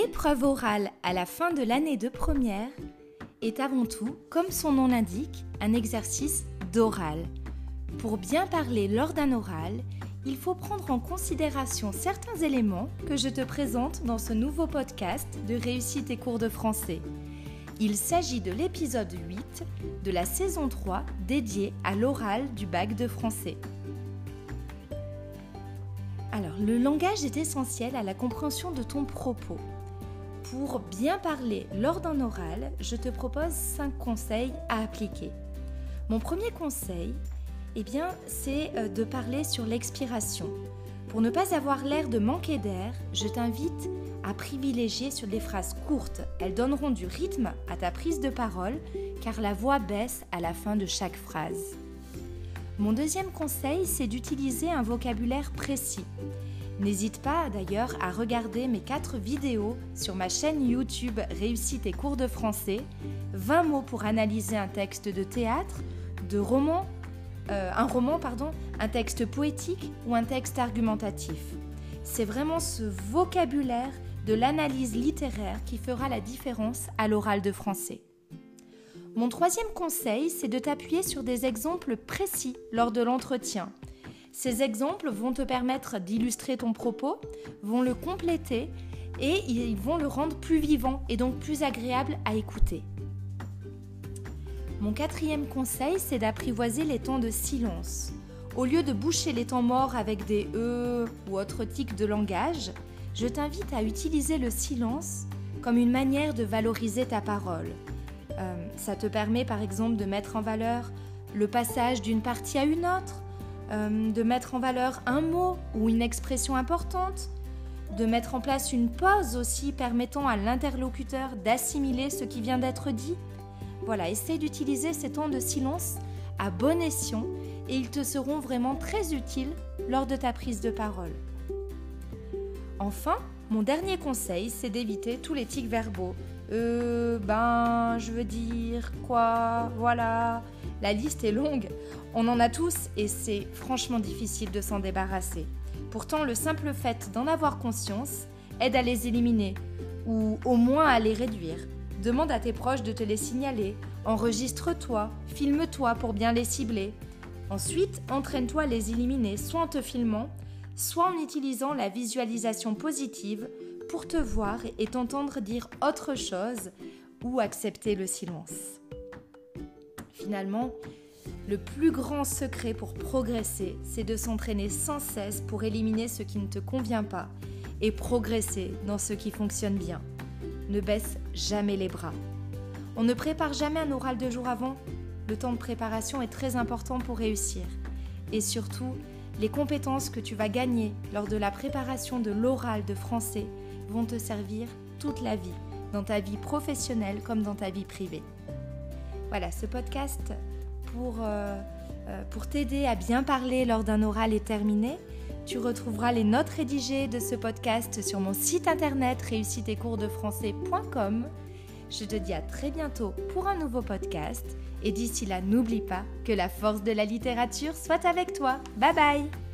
L'épreuve orale à la fin de l'année de première est avant tout, comme son nom l'indique, un exercice d'oral. Pour bien parler lors d'un oral, il faut prendre en considération certains éléments que je te présente dans ce nouveau podcast de Réussite et cours de français. Il s'agit de l'épisode 8 de la saison 3 dédié à l'oral du bac de français. Alors, le langage est essentiel à la compréhension de ton propos. Pour bien parler lors d'un oral, je te propose 5 conseils à appliquer. Mon premier conseil, eh bien, c'est euh, de parler sur l'expiration. Pour ne pas avoir l'air de manquer d'air, je t'invite à privilégier sur des phrases courtes. Elles donneront du rythme à ta prise de parole car la voix baisse à la fin de chaque phrase. Mon deuxième conseil, c'est d'utiliser un vocabulaire précis. N'hésite pas d'ailleurs à regarder mes 4 vidéos sur ma chaîne YouTube Réussite et cours de français, 20 mots pour analyser un texte de théâtre, de roman, euh, un roman, pardon, un texte poétique ou un texte argumentatif. C'est vraiment ce vocabulaire de l'analyse littéraire qui fera la différence à l'oral de français. Mon troisième conseil, c'est de t'appuyer sur des exemples précis lors de l'entretien. Ces exemples vont te permettre d'illustrer ton propos, vont le compléter et ils vont le rendre plus vivant et donc plus agréable à écouter. Mon quatrième conseil, c'est d'apprivoiser les temps de silence. Au lieu de boucher les temps morts avec des E ou autres tics de langage, je t'invite à utiliser le silence comme une manière de valoriser ta parole. Euh, ça te permet par exemple de mettre en valeur le passage d'une partie à une autre, euh, de mettre en valeur un mot ou une expression importante, de mettre en place une pause aussi permettant à l'interlocuteur d'assimiler ce qui vient d'être dit. Voilà, essaie d'utiliser ces temps de silence à bon escient et ils te seront vraiment très utiles lors de ta prise de parole. Enfin, mon dernier conseil, c'est d'éviter tous les tics verbaux. Euh, ben, je veux dire, quoi, voilà. La liste est longue. On en a tous et c'est franchement difficile de s'en débarrasser. Pourtant, le simple fait d'en avoir conscience aide à les éliminer ou au moins à les réduire. Demande à tes proches de te les signaler. Enregistre-toi, filme-toi pour bien les cibler. Ensuite, entraîne-toi à les éliminer soit en te filmant, soit en utilisant la visualisation positive pour te voir et t'entendre dire autre chose ou accepter le silence. Finalement, le plus grand secret pour progresser, c'est de s'entraîner sans cesse pour éliminer ce qui ne te convient pas et progresser dans ce qui fonctionne bien. Ne baisse jamais les bras. On ne prépare jamais un oral de jour avant. Le temps de préparation est très important pour réussir. Et surtout, les compétences que tu vas gagner lors de la préparation de l'oral de français vont te servir toute la vie, dans ta vie professionnelle comme dans ta vie privée. Voilà, ce podcast pour, euh, euh, pour t'aider à bien parler lors d'un oral est terminé. Tu retrouveras les notes rédigées de ce podcast sur mon site internet réussiteetcoursdefrançais.com. Je te dis à très bientôt pour un nouveau podcast et d'ici là n'oublie pas que la force de la littérature soit avec toi. Bye bye